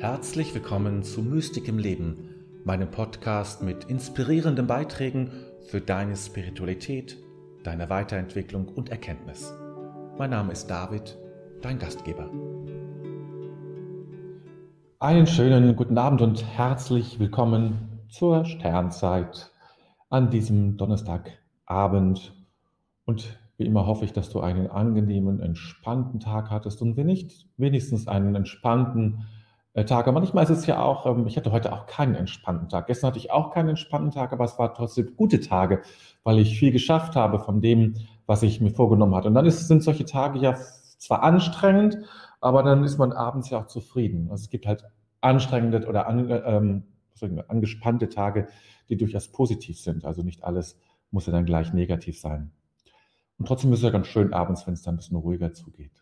Herzlich willkommen zu Mystik im Leben, meinem Podcast mit inspirierenden Beiträgen für deine Spiritualität, deine Weiterentwicklung und Erkenntnis. Mein Name ist David, dein Gastgeber. Einen schönen guten Abend und herzlich willkommen zur Sternzeit an diesem Donnerstagabend. Und wie immer hoffe ich, dass du einen angenehmen, entspannten Tag hattest und wenn nicht, wenigstens einen entspannten äh, Tag. Aber manchmal ist es ja auch, ähm, ich hatte heute auch keinen entspannten Tag. Gestern hatte ich auch keinen entspannten Tag, aber es waren trotzdem gute Tage, weil ich viel geschafft habe von dem, was ich mir vorgenommen hatte. Und dann ist, sind solche Tage ja zwar anstrengend, aber dann ist man abends ja auch zufrieden. Also es gibt halt anstrengende oder an, ähm, angespannte Tage, die durchaus positiv sind. Also nicht alles muss ja dann gleich negativ sein. Und trotzdem ist es ja ganz schön abends, wenn es dann ein bisschen ruhiger zugeht.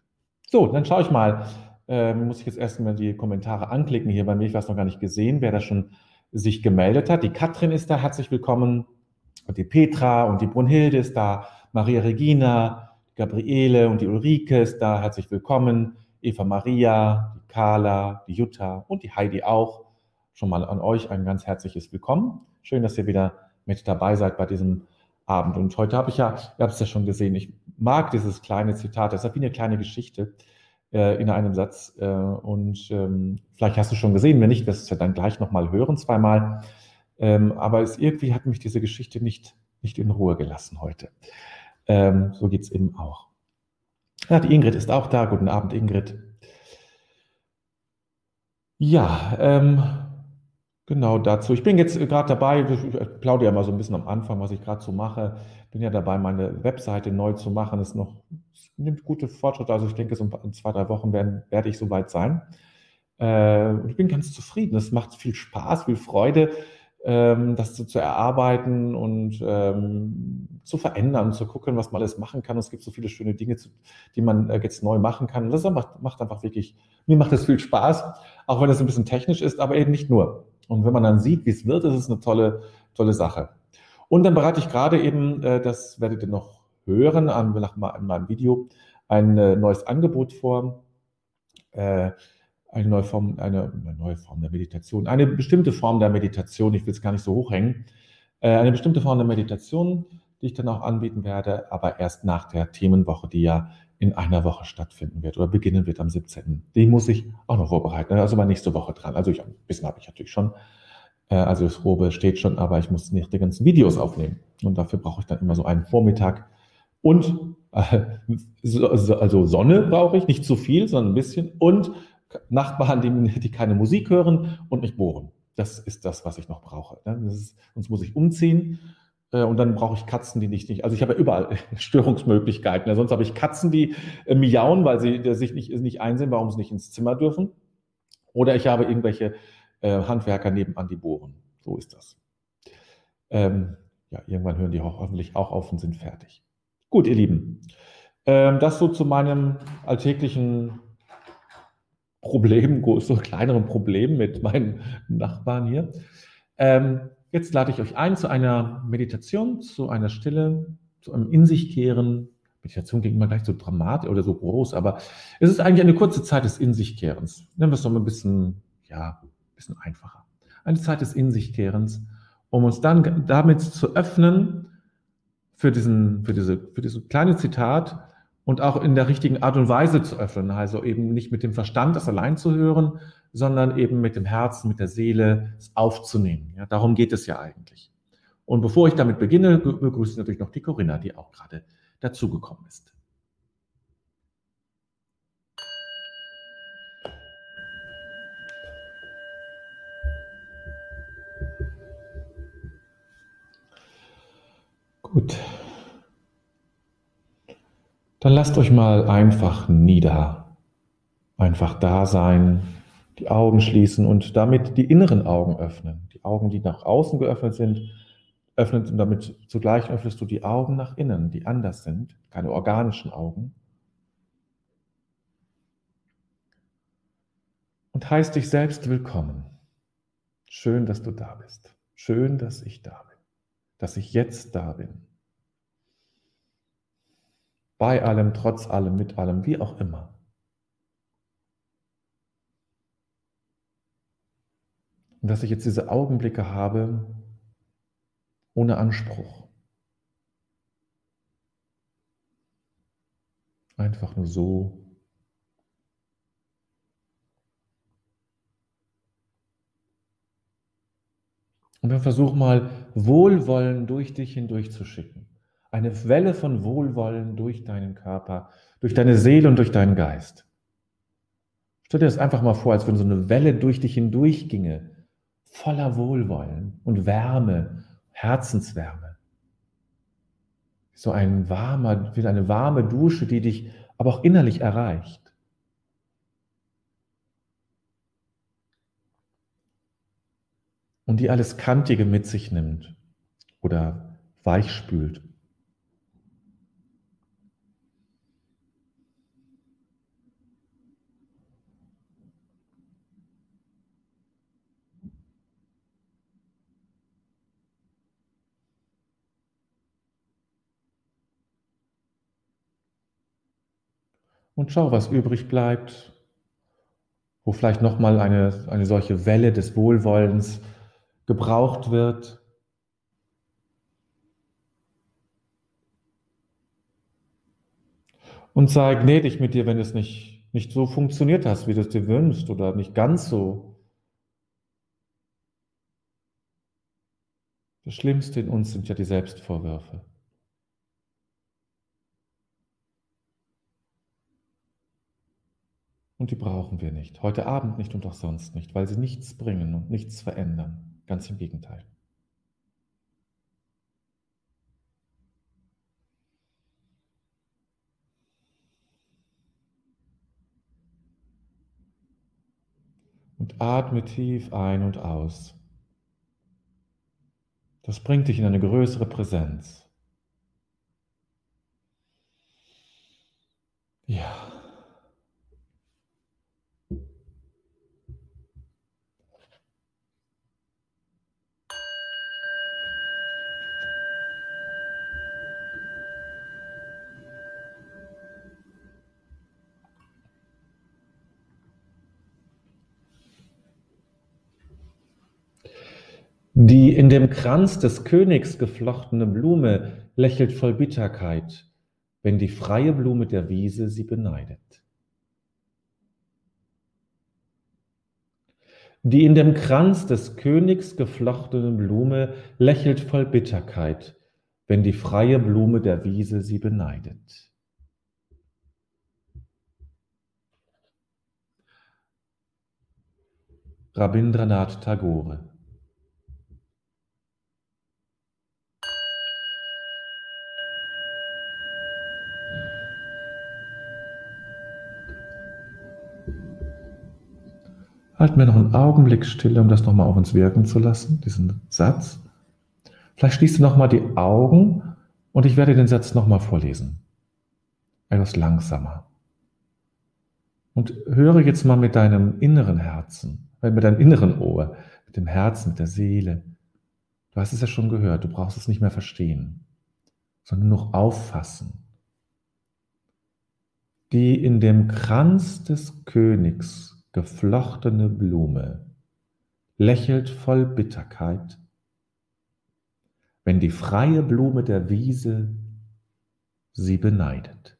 So, dann schaue ich mal. Ähm, muss ich jetzt erstmal die Kommentare anklicken hier bei mir. Ich weiß noch gar nicht gesehen, wer da schon sich gemeldet hat. Die Katrin ist da, herzlich willkommen. Und die Petra und die Brunhilde ist da. Maria Regina, Gabriele und die Ulrike ist da, herzlich willkommen. Eva Maria, die Carla, die Jutta und die Heidi auch. Schon mal an euch ein ganz herzliches Willkommen. Schön, dass ihr wieder mit dabei seid bei diesem Abend. Und heute habe ich ja, ihr habt es ja schon gesehen, ich mag dieses kleine Zitat, das ist wie eine kleine Geschichte äh, in einem Satz. Äh, und ähm, vielleicht hast du schon gesehen, wenn nicht, wirst du es ja dann gleich nochmal hören, zweimal. Ähm, aber es irgendwie hat mich diese Geschichte nicht, nicht in Ruhe gelassen heute. Ähm, so geht es eben auch. Ja, die Ingrid ist auch da. Guten Abend, Ingrid. Ja, ähm, Genau dazu. Ich bin jetzt gerade dabei, ich plaudere ja mal so ein bisschen am Anfang, was ich gerade so mache. Bin ja dabei, meine Webseite neu zu machen. Es noch, es nimmt gute Fortschritte. Also ich denke, so in zwei, drei Wochen werden, werde ich soweit sein. Äh, und ich bin ganz zufrieden. Es macht viel Spaß, viel Freude, ähm, das so zu erarbeiten und ähm, zu verändern, zu gucken, was man alles machen kann. Und es gibt so viele schöne Dinge, die man äh, jetzt neu machen kann. Und das macht, macht einfach wirklich, mir macht es viel Spaß, auch wenn es ein bisschen technisch ist, aber eben nicht nur. Und wenn man dann sieht, wie es wird, ist es eine tolle, tolle Sache. Und dann bereite ich gerade eben, äh, das werdet ihr noch hören nach meinem Video, ein äh, neues Angebot vor. Äh, eine neue, Form, eine, eine, neue Form der Meditation, eine bestimmte Form der Meditation, ich will es gar nicht so hochhängen, eine bestimmte Form der Meditation, die ich dann auch anbieten werde, aber erst nach der Themenwoche, die ja in einer Woche stattfinden wird oder beginnen wird am 17. Die muss ich auch noch vorbereiten. Also mal nächste Woche dran. Also ich, ein bisschen habe ich natürlich schon. Äh, also das Probe steht schon, aber ich muss nicht die ganzen Videos aufnehmen. Und dafür brauche ich dann immer so einen Vormittag. Und äh, also Sonne brauche ich, nicht zu viel, sondern ein bisschen. Und Nachbarn, die, keine Musik hören und nicht bohren. Das ist das, was ich noch brauche. Ne? Ist, sonst muss ich umziehen und dann brauche ich Katzen, die nicht, nicht also ich habe ja überall Störungsmöglichkeiten. Sonst habe ich Katzen, die äh, miauen, weil sie sich nicht, nicht einsehen, warum sie nicht ins Zimmer dürfen. Oder ich habe irgendwelche äh, Handwerker nebenan, die bohren. So ist das. Ähm, ja, irgendwann hören die auch, hoffentlich auch auf und sind fertig. Gut, ihr Lieben. Ähm, das so zu meinem alltäglichen Problem, so kleineren Problem mit meinen Nachbarn hier. Ähm, Jetzt lade ich euch ein zu einer Meditation, zu einer Stille, zu einem In sich kehren. Meditation klingt immer gleich so dramatisch oder so groß, aber es ist eigentlich eine kurze Zeit des In sich kehrens. Nennen wir es doch mal ein bisschen, ja, ein bisschen einfacher. Eine Zeit des In sich kehrens, um uns dann damit zu öffnen für diesen, für diese, für dieses kleine Zitat und auch in der richtigen Art und Weise zu öffnen. Also eben nicht mit dem Verstand das allein zu hören, sondern eben mit dem Herzen, mit der Seele es aufzunehmen. Ja, darum geht es ja eigentlich. Und bevor ich damit beginne, begrüße ich natürlich noch die Corinna, die auch gerade dazugekommen ist. Gut. Dann lasst euch mal einfach nieder. Einfach da sein, die Augen schließen und damit die inneren Augen öffnen. Die Augen, die nach außen geöffnet sind, öffnet und damit zugleich öffnest du die Augen nach innen, die anders sind, keine organischen Augen. Und heißt dich selbst willkommen. Schön, dass du da bist. Schön, dass ich da bin. Dass ich jetzt da bin. Bei allem, trotz allem, mit allem, wie auch immer. Und dass ich jetzt diese Augenblicke habe ohne Anspruch. Einfach nur so. Und dann versuch mal Wohlwollen durch dich hindurch zu schicken. Eine Welle von Wohlwollen durch deinen Körper, durch deine Seele und durch deinen Geist. Stell dir das einfach mal vor, als wenn so eine Welle durch dich hindurch ginge, voller Wohlwollen und Wärme, Herzenswärme. So ein warmer, wie eine warme Dusche, die dich aber auch innerlich erreicht. Und die alles Kantige mit sich nimmt oder weichspült. Und schau, was übrig bleibt, wo vielleicht nochmal eine, eine solche Welle des Wohlwollens gebraucht wird. Und sei gnädig mit dir, wenn es nicht, nicht so funktioniert hast, wie du es dir wünschst oder nicht ganz so. Das Schlimmste in uns sind ja die Selbstvorwürfe. Und die brauchen wir nicht. Heute Abend nicht und auch sonst nicht, weil sie nichts bringen und nichts verändern. Ganz im Gegenteil. Und atme tief ein und aus. Das bringt dich in eine größere Präsenz. Ja. Die in dem Kranz des Königs geflochtene Blume lächelt voll Bitterkeit, wenn die freie Blume der Wiese sie beneidet. Die in dem Kranz des Königs geflochtene Blume lächelt voll Bitterkeit, wenn die freie Blume der Wiese sie beneidet. Rabindranath Tagore Halten wir noch einen Augenblick stille, um das nochmal auf uns wirken zu lassen, diesen Satz. Vielleicht schließt du nochmal die Augen und ich werde den Satz nochmal vorlesen. Etwas langsamer. Und höre jetzt mal mit deinem inneren Herzen, äh, mit deinem inneren Ohr, mit dem Herzen, mit der Seele. Du hast es ja schon gehört, du brauchst es nicht mehr verstehen, sondern nur auffassen. Die in dem Kranz des Königs geflochtene Blume lächelt voll Bitterkeit, wenn die freie Blume der Wiese sie beneidet.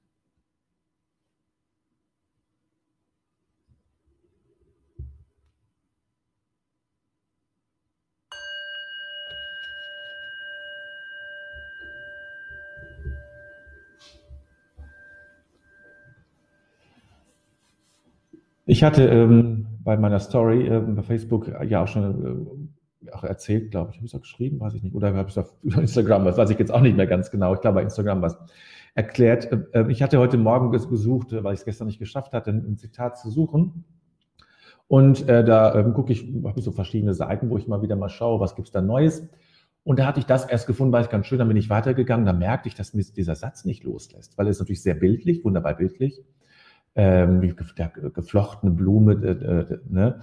Ich hatte ähm, bei meiner Story ähm, bei Facebook äh, ja auch schon äh, auch erzählt, glaube ich, habe ich es auch geschrieben, weiß ich nicht, oder habe ich es auf Instagram, was weiß ich jetzt auch nicht mehr ganz genau, ich glaube bei Instagram was erklärt. Äh, äh ich hatte heute Morgen gesucht, weil ich es gestern nicht geschafft hatte, ein, Zitat zu suchen. Und äh, da ähm, gucke ich, habe ich so verschiedene Seiten, wo ich mal wieder mal schaue, was gibt es da Neues. Und da hatte ich das erst gefunden, war ich ganz schön, dann bin ich weitergegangen, da merkte ich, dass mir dieser Satz nicht loslässt, weil es natürlich sehr bildlich, wunderbar bildlich ähm, wie geflochtene Blume äh, ne,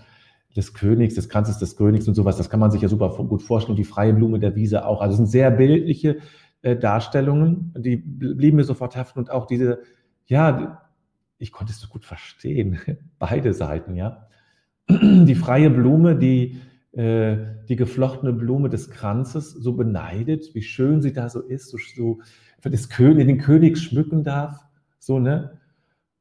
des Königs, des Kranzes des Königs und sowas. Das kann man sich ja super gut vorstellen. Und die freie Blume der Wiese auch. Also es sind sehr bildliche äh, Darstellungen, die blieben mir sofort haften und auch diese, ja, ich konnte es so gut verstehen, beide Seiten, ja. Die freie Blume, die äh, die geflochtene Blume des Kranzes so beneidet, wie schön sie da so ist, so, so das König, den König schmücken darf, so, ne?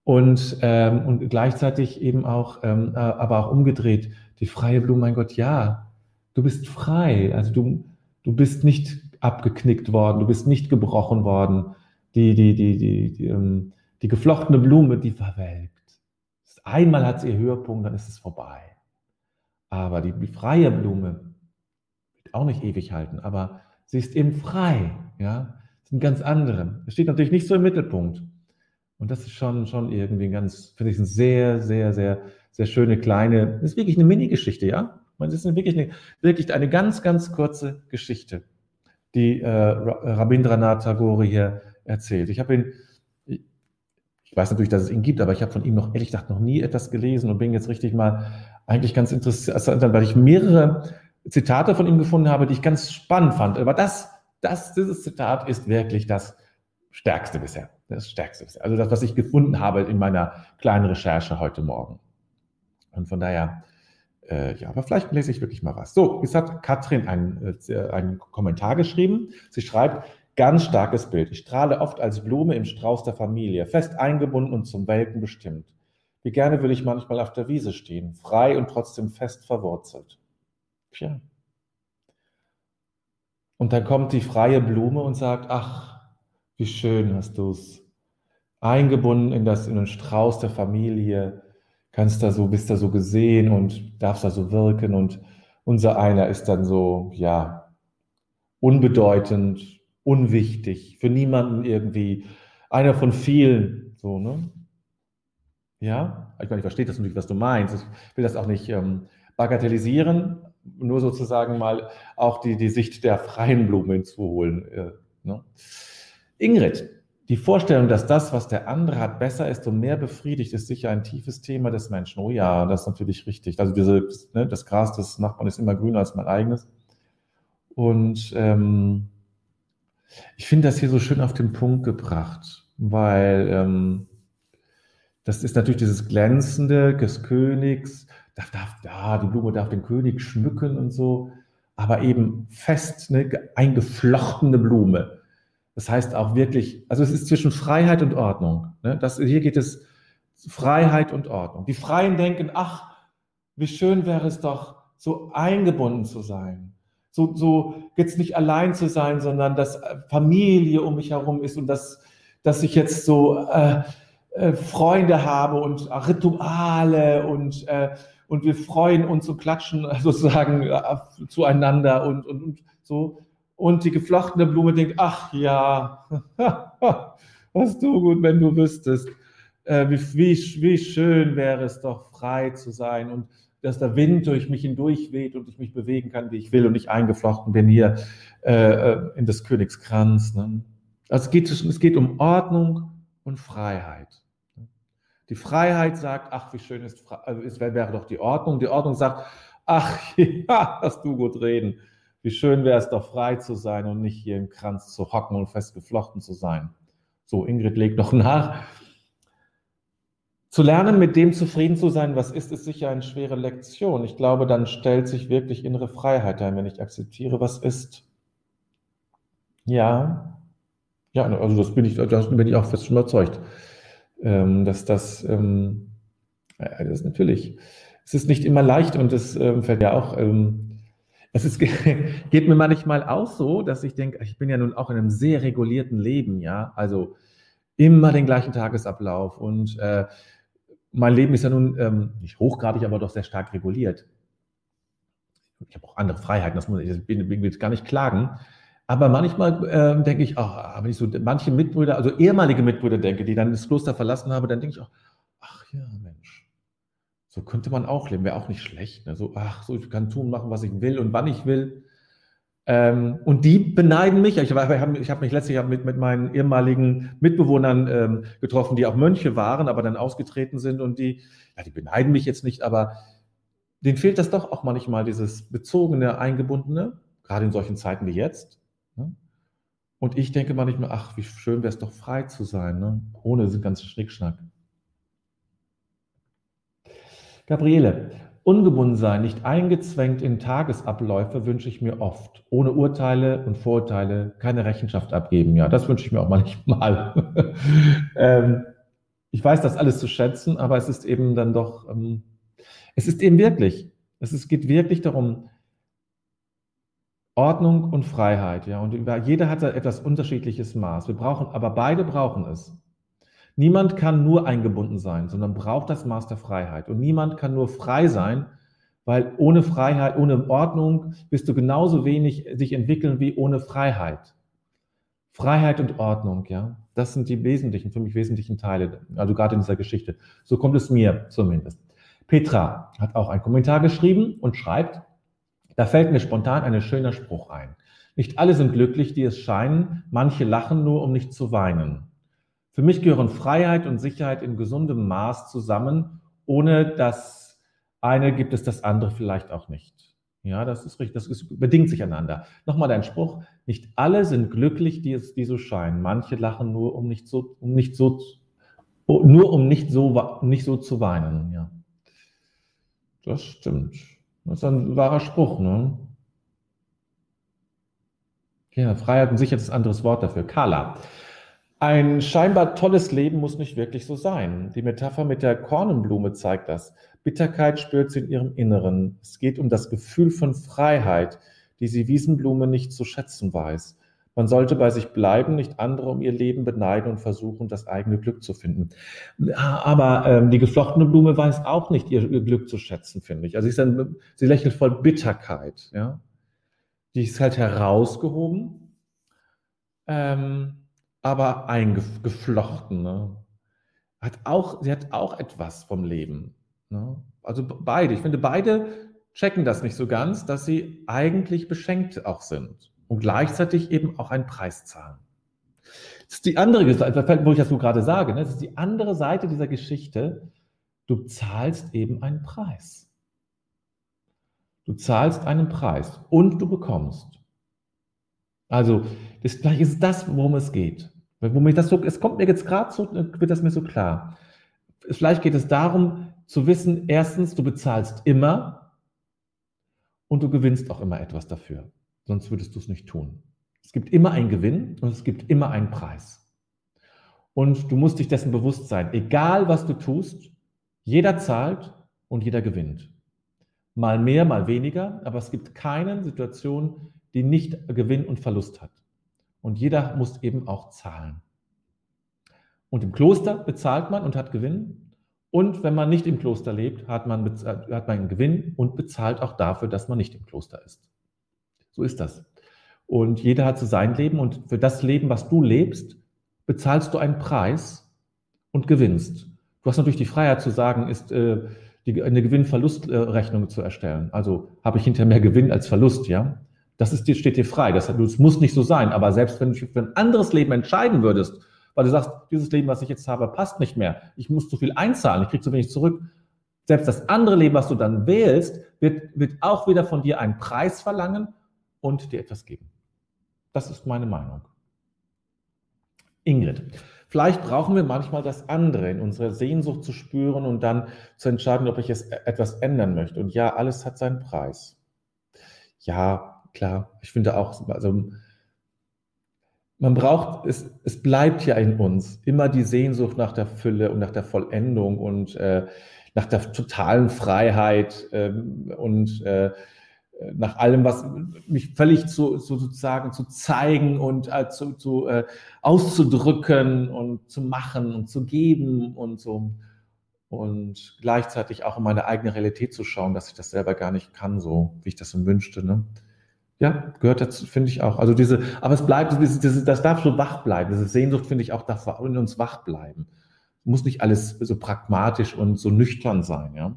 Und, ähm, und gleichzeitig eben auch, ähm, äh, aber auch umgedreht, die freie Blume, mein Gott, ja, du bist frei, also du, du bist nicht abgeknickt worden, du bist nicht gebrochen worden, die, die, die, die, die, ähm, die geflochtene Blume, die verwelkt. Einmal hat sie ihr Höhepunkt, dann ist es vorbei. Aber die, die freie Blume wird auch nicht ewig halten, aber sie ist eben frei. Ja? Das ist ein ganz andere. Es steht natürlich nicht so im Mittelpunkt. Und das ist schon, schon irgendwie ganz, finde ich, eine sehr, sehr, sehr, sehr schöne kleine, das ist wirklich eine Mini-Geschichte, ja? Das ist wirklich eine, wirklich eine ganz, ganz kurze Geschichte, die äh, Rabindranath Tagore hier erzählt. Ich habe ihn, ich weiß natürlich, dass es ihn gibt, aber ich habe von ihm noch, ehrlich gesagt, noch nie etwas gelesen und bin jetzt richtig mal eigentlich ganz interessiert, weil ich mehrere Zitate von ihm gefunden habe, die ich ganz spannend fand. Aber das, das, dieses Zitat ist wirklich das Stärkste bisher. Das Stärkste bisher. Also das, was ich gefunden habe in meiner kleinen Recherche heute Morgen. Und von daher, äh, ja, aber vielleicht lese ich wirklich mal was. So, jetzt hat Katrin einen, äh, einen Kommentar geschrieben. Sie schreibt, ganz starkes Bild. Ich strahle oft als Blume im Strauß der Familie, fest eingebunden und zum Welken bestimmt. Wie gerne will ich manchmal auf der Wiese stehen, frei und trotzdem fest verwurzelt. Tja. Und dann kommt die freie Blume und sagt, ach, wie schön hast du es. Eingebunden in, das, in den Strauß der Familie, kannst da so, bist da so gesehen und darfst da so wirken und unser einer ist dann so, ja, unbedeutend, unwichtig, für niemanden irgendwie, einer von vielen, so, ne? Ja, ich meine, ich verstehe das natürlich, was du meinst. Ich will das auch nicht ähm, bagatellisieren, nur sozusagen mal auch die, die Sicht der freien Blume hinzuholen. Äh, ne? Ingrid, die Vorstellung, dass das, was der andere hat, besser ist und mehr befriedigt, ist sicher ein tiefes Thema des Menschen. Oh ja, das ist natürlich richtig. Also diese, ne, das Gras des Nachbarn ist immer grüner als mein eigenes. Und ähm, ich finde das hier so schön auf den Punkt gebracht, weil ähm, das ist natürlich dieses Glänzende des Königs. Darf, darf, ja, die Blume darf den König schmücken und so, aber eben fest, ne, eingeflochtene Blume. Das heißt auch wirklich, also es ist zwischen Freiheit und Ordnung. Ne? Das, hier geht es Freiheit und Ordnung. Die Freien denken, ach, wie schön wäre es doch, so eingebunden zu sein. So, so jetzt nicht allein zu sein, sondern dass Familie um mich herum ist und dass, dass ich jetzt so äh, äh, Freunde habe und Rituale und, äh, und wir freuen uns und klatschen sozusagen äh, zueinander und, und, und so. Und die geflochtene Blume denkt, ach ja, was du gut, wenn du wüsstest, äh, wie, wie, wie schön wäre es doch, frei zu sein und dass der Wind durch mich hindurch weht und ich mich bewegen kann, wie ich will und nicht eingeflochten bin hier äh, in des Königs Kranz. Ne? Also es geht, es geht um Ordnung und Freiheit. Die Freiheit sagt, ach, wie schön ist, also es wäre doch die Ordnung. Die Ordnung sagt, ach, ja, hast du gut reden. Wie schön wäre es doch, frei zu sein und nicht hier im Kranz zu hocken und festgeflochten zu sein. So, Ingrid legt noch nach. Zu lernen, mit dem zufrieden zu sein, was ist, ist sicher eine schwere Lektion. Ich glaube, dann stellt sich wirklich innere Freiheit ein, wenn ich akzeptiere, was ist. Ja, ja, also das bin ich, das bin ich auch fest überzeugt ähm, dass das, ähm, das ist natürlich, es ist nicht immer leicht und es ähm, fällt ja auch, ähm, es ist, geht mir manchmal auch so, dass ich denke, ich bin ja nun auch in einem sehr regulierten Leben, ja, also immer den gleichen Tagesablauf und äh, mein Leben ist ja nun ähm, nicht hochgradig, aber doch sehr stark reguliert. Ich habe auch andere Freiheiten, das muss ich, ich will jetzt gar nicht klagen. Aber manchmal äh, denke ich, ach, wenn ich so manche Mitbrüder, also ehemalige Mitbrüder denke, die dann das Kloster verlassen haben, dann denke ich auch, ach ja, Mensch, so könnte man auch leben, wäre auch nicht schlecht. Ne? So, ach, so, ich kann tun, machen, was ich will und wann ich will. Ähm, und die beneiden mich. Ich habe hab mich letztlich mit, mit meinen ehemaligen Mitbewohnern ähm, getroffen, die auch Mönche waren, aber dann ausgetreten sind und die, ja, die beneiden mich jetzt nicht, aber denen fehlt das doch auch manchmal, dieses bezogene, eingebundene, gerade in solchen Zeiten wie jetzt. Ne? Und ich denke manchmal, ach, wie schön wäre es doch frei zu sein, ne? ohne diesen ganzen Schnickschnack. Gabriele, Ungebunden nicht eingezwängt in Tagesabläufe wünsche ich mir oft. Ohne Urteile und Vorurteile keine Rechenschaft abgeben. Ja, das wünsche ich mir auch manchmal. ähm, ich weiß das alles zu schätzen, aber es ist eben dann doch, ähm, es ist eben wirklich, es ist, geht wirklich darum, Ordnung und Freiheit. Ja, und jeder hat da etwas unterschiedliches Maß. Wir brauchen, aber beide brauchen es. Niemand kann nur eingebunden sein, sondern braucht das Maß der Freiheit. Und niemand kann nur frei sein, weil ohne Freiheit, ohne Ordnung wirst du genauso wenig sich entwickeln wie ohne Freiheit. Freiheit und Ordnung, ja, das sind die wesentlichen, für mich wesentlichen Teile, also gerade in dieser Geschichte. So kommt es mir zumindest. Petra hat auch einen Kommentar geschrieben und schreibt, da fällt mir spontan ein schöner Spruch ein. Nicht alle sind glücklich, die es scheinen, manche lachen nur, um nicht zu weinen. Für mich gehören Freiheit und Sicherheit in gesundem Maß zusammen. Ohne das eine gibt es das andere vielleicht auch nicht. Ja, das ist richtig, das ist, bedingt sich einander. Nochmal dein Spruch. Nicht alle sind glücklich, die, es, die so scheinen. Manche lachen nur, um nicht so, um nicht so, nur um nicht so, nicht so zu weinen. Ja. Das stimmt. Das ist ein wahrer Spruch, ne? Ja, Freiheit und Sicherheit ist ein anderes Wort dafür. Carla. Ein scheinbar tolles Leben muss nicht wirklich so sein. Die Metapher mit der Kornenblume zeigt das. Bitterkeit spürt sie in ihrem Inneren. Es geht um das Gefühl von Freiheit, die sie Wiesenblume nicht zu schätzen weiß. Man sollte bei sich bleiben, nicht andere um ihr Leben beneiden und versuchen, das eigene Glück zu finden. Aber ähm, die geflochtene Blume weiß auch nicht, ihr, ihr Glück zu schätzen, finde ich. Also sie, dann, sie lächelt voll Bitterkeit. Ja? Die ist halt herausgehoben. Ähm, aber eingeflochten. Ne? Hat auch, sie hat auch etwas vom Leben. Ne? Also beide, ich finde, beide checken das nicht so ganz, dass sie eigentlich beschenkt auch sind und gleichzeitig eben auch einen Preis zahlen. Das ist die andere Seite, wo ich das so gerade sage, ne? das ist die andere Seite dieser Geschichte. Du zahlst eben einen Preis. Du zahlst einen Preis und du bekommst. Also, das, ist das, worum es geht. Wo mir das so, es kommt mir jetzt gerade so, wird das mir so klar. Vielleicht geht es darum, zu wissen, erstens, du bezahlst immer und du gewinnst auch immer etwas dafür. Sonst würdest du es nicht tun. Es gibt immer einen Gewinn und es gibt immer einen Preis. Und du musst dich dessen bewusst sein. Egal, was du tust, jeder zahlt und jeder gewinnt. Mal mehr, mal weniger, aber es gibt keine Situation, die nicht Gewinn und Verlust hat. Und jeder muss eben auch zahlen. Und im Kloster bezahlt man und hat Gewinn. Und wenn man nicht im Kloster lebt, hat man, hat man einen Gewinn und bezahlt auch dafür, dass man nicht im Kloster ist. So ist das. Und jeder hat so sein Leben und für das Leben, was du lebst, bezahlst du einen Preis und gewinnst. Du hast natürlich die Freiheit zu sagen, ist äh, die, eine Gewinn-Verlust-Rechnung zu erstellen. Also habe ich hinterher mehr Gewinn als Verlust, ja? Das ist, steht dir frei. Das, das muss nicht so sein. Aber selbst wenn du für ein anderes Leben entscheiden würdest, weil du sagst, dieses Leben, was ich jetzt habe, passt nicht mehr. Ich muss zu viel einzahlen, ich kriege zu wenig zurück. Selbst das andere Leben, was du dann wählst, wird, wird auch wieder von dir einen Preis verlangen und dir etwas geben. Das ist meine Meinung. Ingrid, vielleicht brauchen wir manchmal das andere in unserer Sehnsucht zu spüren und dann zu entscheiden, ob ich es etwas ändern möchte. Und ja, alles hat seinen Preis. Ja, klar. Ich finde auch, also man braucht, es, es bleibt ja in uns immer die Sehnsucht nach der Fülle und nach der Vollendung und äh, nach der totalen Freiheit ähm, und äh, nach allem, was mich völlig zu, zu sozusagen zu zeigen und äh, zu, zu äh, auszudrücken und zu machen und zu geben und so und gleichzeitig auch in meine eigene Realität zu schauen, dass ich das selber gar nicht kann, so wie ich das so wünschte. Ne? Ja, gehört dazu, finde ich auch. Also diese, aber es bleibt, das, das, das darf so wach bleiben. Diese Sehnsucht, finde ich, auch darf in uns wach bleiben. Muss nicht alles so pragmatisch und so nüchtern sein, ja.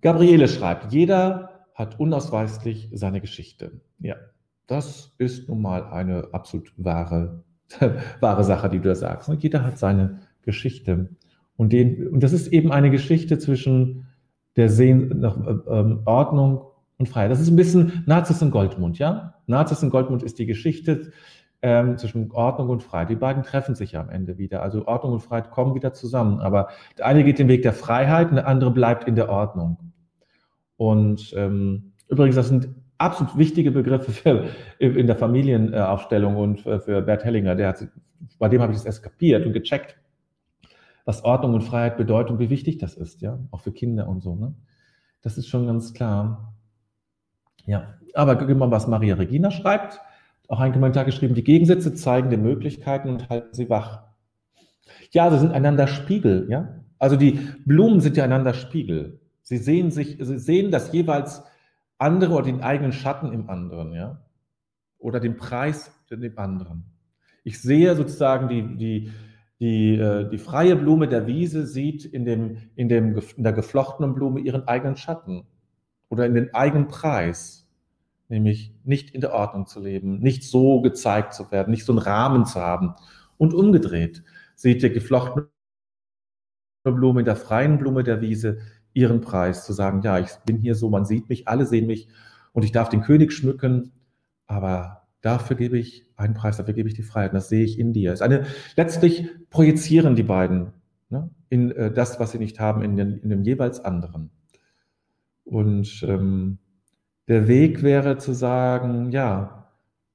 Gabriele schreibt, jeder hat unausweislich seine Geschichte. Ja, das ist nun mal eine absolut wahre, wahre Sache, die du da sagst. Jeder hat seine Geschichte. Und, den, und das ist eben eine Geschichte zwischen der Sehn nach äh, ähm, Ordnung und Freiheit. Das ist ein bisschen Nazis in Goldmund, ja? Nazis in Goldmund ist die Geschichte ähm, zwischen Ordnung und Freiheit. Die beiden treffen sich ja am Ende wieder. Also Ordnung und Freiheit kommen wieder zusammen. Aber der eine geht den Weg der Freiheit und der andere bleibt in der Ordnung. Und ähm, übrigens, das sind absolut wichtige Begriffe für, in der Familienaufstellung und für, Bert Hellinger. Der hat, bei dem habe ich das erst kapiert und gecheckt, was Ordnung und Freiheit bedeutet und wie wichtig das ist, ja, auch für Kinder und so. Ne? Das ist schon ganz klar. Ja, aber gucken mal, was Maria Regina schreibt. Auch ein Kommentar geschrieben, die Gegensätze zeigen die Möglichkeiten und halten sie wach. Ja, sie sind einander Spiegel, ja. Also die Blumen sind ja einander Spiegel. Sie sehen sich, sie sehen das jeweils andere oder den eigenen Schatten im anderen, ja. Oder den Preis dem anderen. Ich sehe sozusagen die, die, die, äh, die freie Blume der Wiese sieht in, dem, in, dem, in der geflochtenen Blume ihren eigenen Schatten oder in den eigenen Preis, nämlich nicht in der Ordnung zu leben, nicht so gezeigt zu werden, nicht so einen Rahmen zu haben. Und umgedreht sieht die geflochtene Blume in der freien Blume der Wiese ihren Preis, zu sagen, ja, ich bin hier so, man sieht mich, alle sehen mich und ich darf den König schmücken, aber Dafür gebe ich einen Preis, dafür gebe ich die Freiheit. Und das sehe ich in dir. Es ist eine, letztlich projizieren die beiden ne, in äh, das, was sie nicht haben, in, den, in dem jeweils anderen. Und ähm, der Weg wäre zu sagen, ja,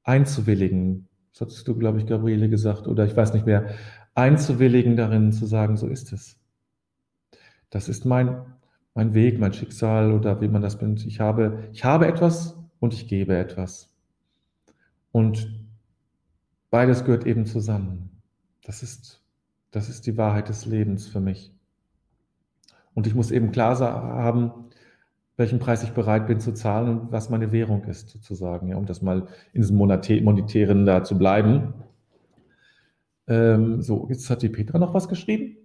einzuwilligen. Das hattest du, glaube ich, Gabriele gesagt, oder ich weiß nicht mehr, einzuwilligen darin, zu sagen, so ist es. Das ist mein, mein Weg, mein Schicksal oder wie man das nennt. Ich habe, ich habe etwas und ich gebe etwas. Und beides gehört eben zusammen. Das ist, das ist die Wahrheit des Lebens für mich. Und ich muss eben klar haben, welchen Preis ich bereit bin zu zahlen und was meine Währung ist, sozusagen, ja, um das mal in diesem Monetären da zu bleiben. Ähm, so, jetzt hat die Petra noch was geschrieben.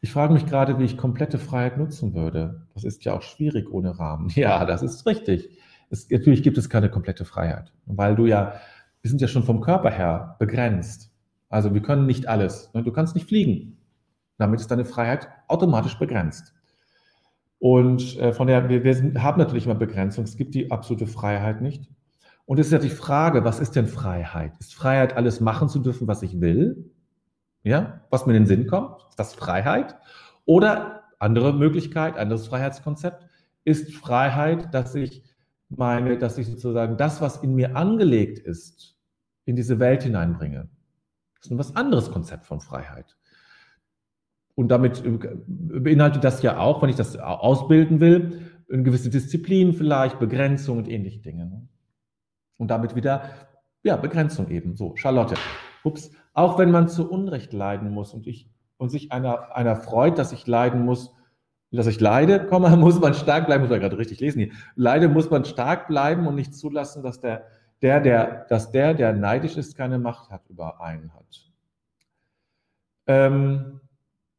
Ich frage mich gerade, wie ich komplette Freiheit nutzen würde. Das ist ja auch schwierig ohne Rahmen. Ja, das ist richtig. Es, natürlich gibt es keine komplette Freiheit, weil du ja wir sind ja schon vom Körper her begrenzt. Also wir können nicht alles. Ne? Du kannst nicht fliegen. Damit ist deine Freiheit automatisch begrenzt. Und äh, von der, wir, wir sind, haben natürlich immer Begrenzung. Es gibt die absolute Freiheit nicht. Und es ist ja die Frage, was ist denn Freiheit? Ist Freiheit, alles machen zu dürfen, was ich will? Ja, was mir in den Sinn kommt? Ist das Freiheit? Oder andere Möglichkeit, anderes Freiheitskonzept, ist Freiheit, dass ich meine, dass ich sozusagen das, was in mir angelegt ist, in diese Welt hineinbringe. Das ist ein was anderes Konzept von Freiheit. Und damit beinhaltet das ja auch, wenn ich das ausbilden will, eine gewisse Disziplin vielleicht, Begrenzung und ähnliche Dinge. Ne? Und damit wieder, ja, Begrenzung eben. So, Charlotte. Ups. Auch wenn man zu Unrecht leiden muss und, ich, und sich einer, einer freut, dass ich leiden muss, dass ich leide, Komma, muss man stark bleiben, muss man gerade richtig lesen hier. Leide muss man stark bleiben und nicht zulassen, dass der, der, der, dass der, der neidisch ist, keine Macht hat über einen hat. Ähm,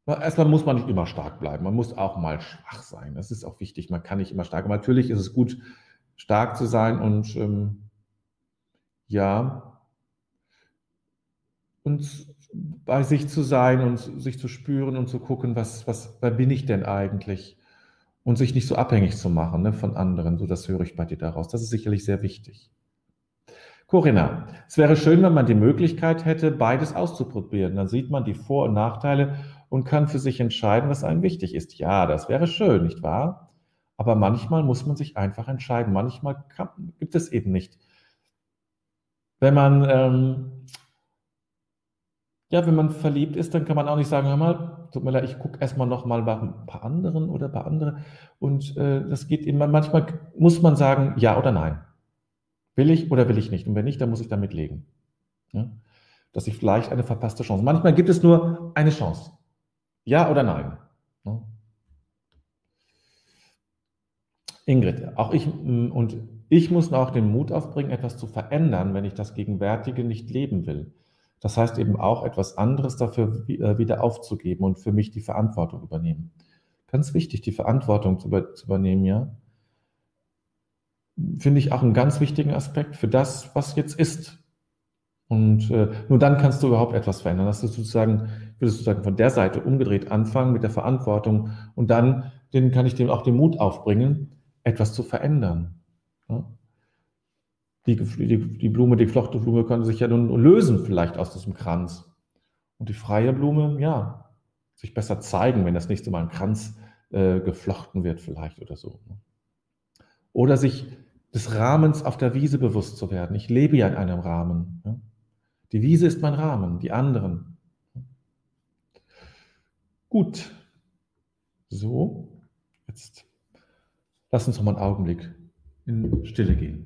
erstmal muss man nicht immer stark bleiben. Man muss auch mal schwach sein. Das ist auch wichtig. Man kann nicht immer stark. Aber natürlich ist es gut, stark zu sein und ähm, ja, und bei sich zu sein und sich zu spüren und zu gucken, was, was, wer bin ich denn eigentlich? Und sich nicht so abhängig zu machen ne, von anderen. So, das höre ich bei dir daraus. Das ist sicherlich sehr wichtig. Corinna, es wäre schön, wenn man die Möglichkeit hätte, beides auszuprobieren. Dann sieht man die Vor- und Nachteile und kann für sich entscheiden, was einem wichtig ist. Ja, das wäre schön, nicht wahr? Aber manchmal muss man sich einfach entscheiden. Manchmal kann, gibt es eben nicht. Wenn man ähm, ja, wenn man verliebt ist, dann kann man auch nicht sagen, hör mal, tut mir leid, ich gucke erstmal noch mal bei ein paar anderen oder bei anderen. Und äh, das geht immer, manchmal muss man sagen, ja oder nein. Will ich oder will ich nicht? Und wenn nicht, dann muss ich damit legen. Ja? Dass ich vielleicht eine verpasste Chance. Manchmal gibt es nur eine Chance. Ja oder nein. Ja? Ingrid, auch ich mm, und ich muss auch den Mut aufbringen, etwas zu verändern, wenn ich das Gegenwärtige nicht leben will. Das heißt eben auch etwas anderes dafür äh, wieder aufzugeben und für mich die Verantwortung übernehmen. Ganz wichtig, die Verantwortung zu, übernehmen, ja. Finde ich auch einen ganz wichtigen Aspekt für das, was jetzt ist. Und äh, nur dann kannst du überhaupt etwas verändern. Das ist sozusagen, ich würde sozusagen von der Seite umgedreht anfangen mit der Verantwortung und dann den, kann ich dem auch den Mut aufbringen, etwas zu verändern. Ja? Die, die, die Blume, die geflochtene Blume könnte sich ja nun lösen vielleicht aus diesem Kranz. Und die freie Blume, ja, sich besser zeigen, wenn das nächste Mal ein Kranz äh, geflochten wird vielleicht oder so. Ne? Oder sich des Rahmens auf der Wiese bewusst zu werden. Ich lebe ja in einem Rahmen. Ja? Die Wiese ist mein Rahmen, die anderen. Gut. So, jetzt lass uns noch mal einen Augenblick in Stille gehen.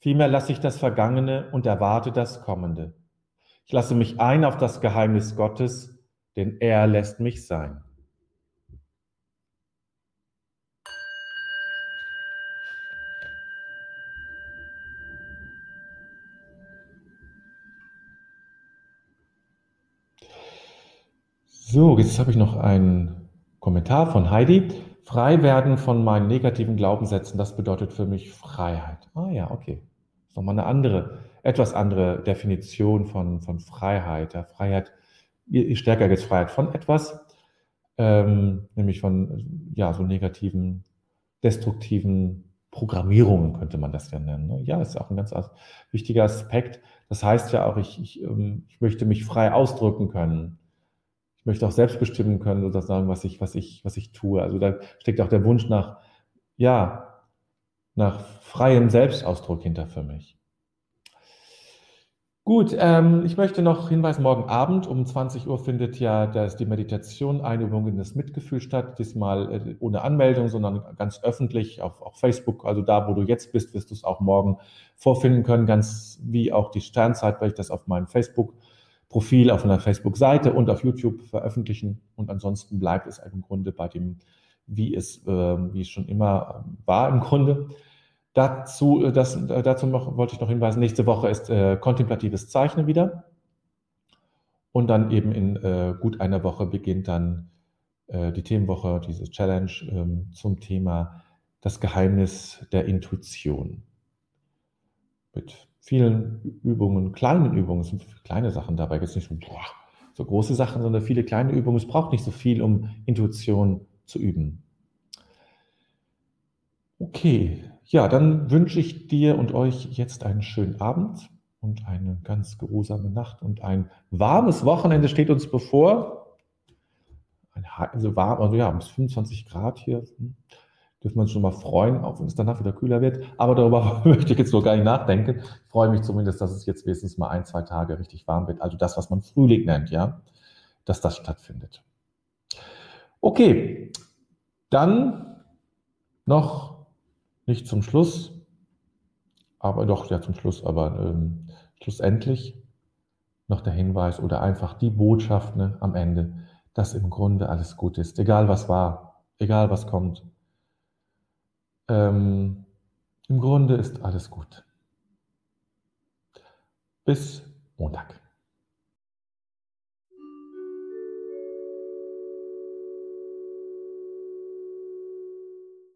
Vielmehr lasse ich das Vergangene und erwarte das Kommende. Ich lasse mich ein auf das Geheimnis Gottes, denn er lässt mich sein. So, jetzt habe ich noch einen Kommentar von Heidi. Frei werden von meinen negativen Glaubenssätzen, das bedeutet für mich Freiheit. Ah ja, okay nochmal eine andere, etwas andere Definition von, von Freiheit. Ja, Freiheit, je stärker jetzt Freiheit von etwas, ähm, nämlich von ja, so negativen, destruktiven Programmierungen könnte man das ja nennen. Ne? Ja, ist auch ein ganz wichtiger Aspekt. Das heißt ja auch, ich, ich, ähm, ich möchte mich frei ausdrücken können. Ich möchte auch selbst bestimmen können, sozusagen, was ich, was ich, was ich tue. Also da steckt auch der Wunsch nach, ja, nach freiem Selbstausdruck hinter für mich. Gut, ähm, ich möchte noch hinweisen, morgen Abend um 20 Uhr findet ja das, die Meditation Einübung in das Mitgefühl statt, diesmal äh, ohne Anmeldung, sondern ganz öffentlich auf, auf, Facebook. Also da, wo du jetzt bist, wirst du es auch morgen vorfinden können, ganz wie auch die Sternzeit, weil ich das auf meinem Facebook-Profil, auf einer Facebook-Seite und auf YouTube veröffentlichen. Und ansonsten bleibt es im Grunde bei dem, wie es, äh, wie es schon immer war im Grunde. Dazu, äh, das, äh, dazu noch, wollte ich noch hinweisen, nächste Woche ist äh, kontemplatives Zeichnen wieder. Und dann eben in äh, gut einer Woche beginnt dann äh, die Themenwoche, diese Challenge ähm, zum Thema das Geheimnis der Intuition. Mit vielen Übungen, kleinen Übungen, es sind kleine Sachen dabei, jetzt nicht so, boah, so große Sachen, sondern viele kleine Übungen. Es braucht nicht so viel, um Intuition zu üben. Okay, ja, dann wünsche ich dir und euch jetzt einen schönen Abend und eine ganz geruhsame Nacht und ein warmes Wochenende steht uns bevor. Ein, also warm, also ja, bis 25 Grad hier. Hm, dürfen wir uns schon mal freuen, auch wenn es danach wieder kühler wird. Aber darüber möchte ich jetzt noch gar nicht nachdenken. Ich freue mich zumindest, dass es jetzt wenigstens mal ein, zwei Tage richtig warm wird. Also das, was man Frühling nennt, ja, dass das stattfindet. Okay, dann noch nicht zum Schluss, aber doch, ja zum Schluss, aber ähm, schlussendlich noch der Hinweis oder einfach die Botschaft ne, am Ende, dass im Grunde alles gut ist, egal was war, egal was kommt. Ähm, Im Grunde ist alles gut. Bis Montag.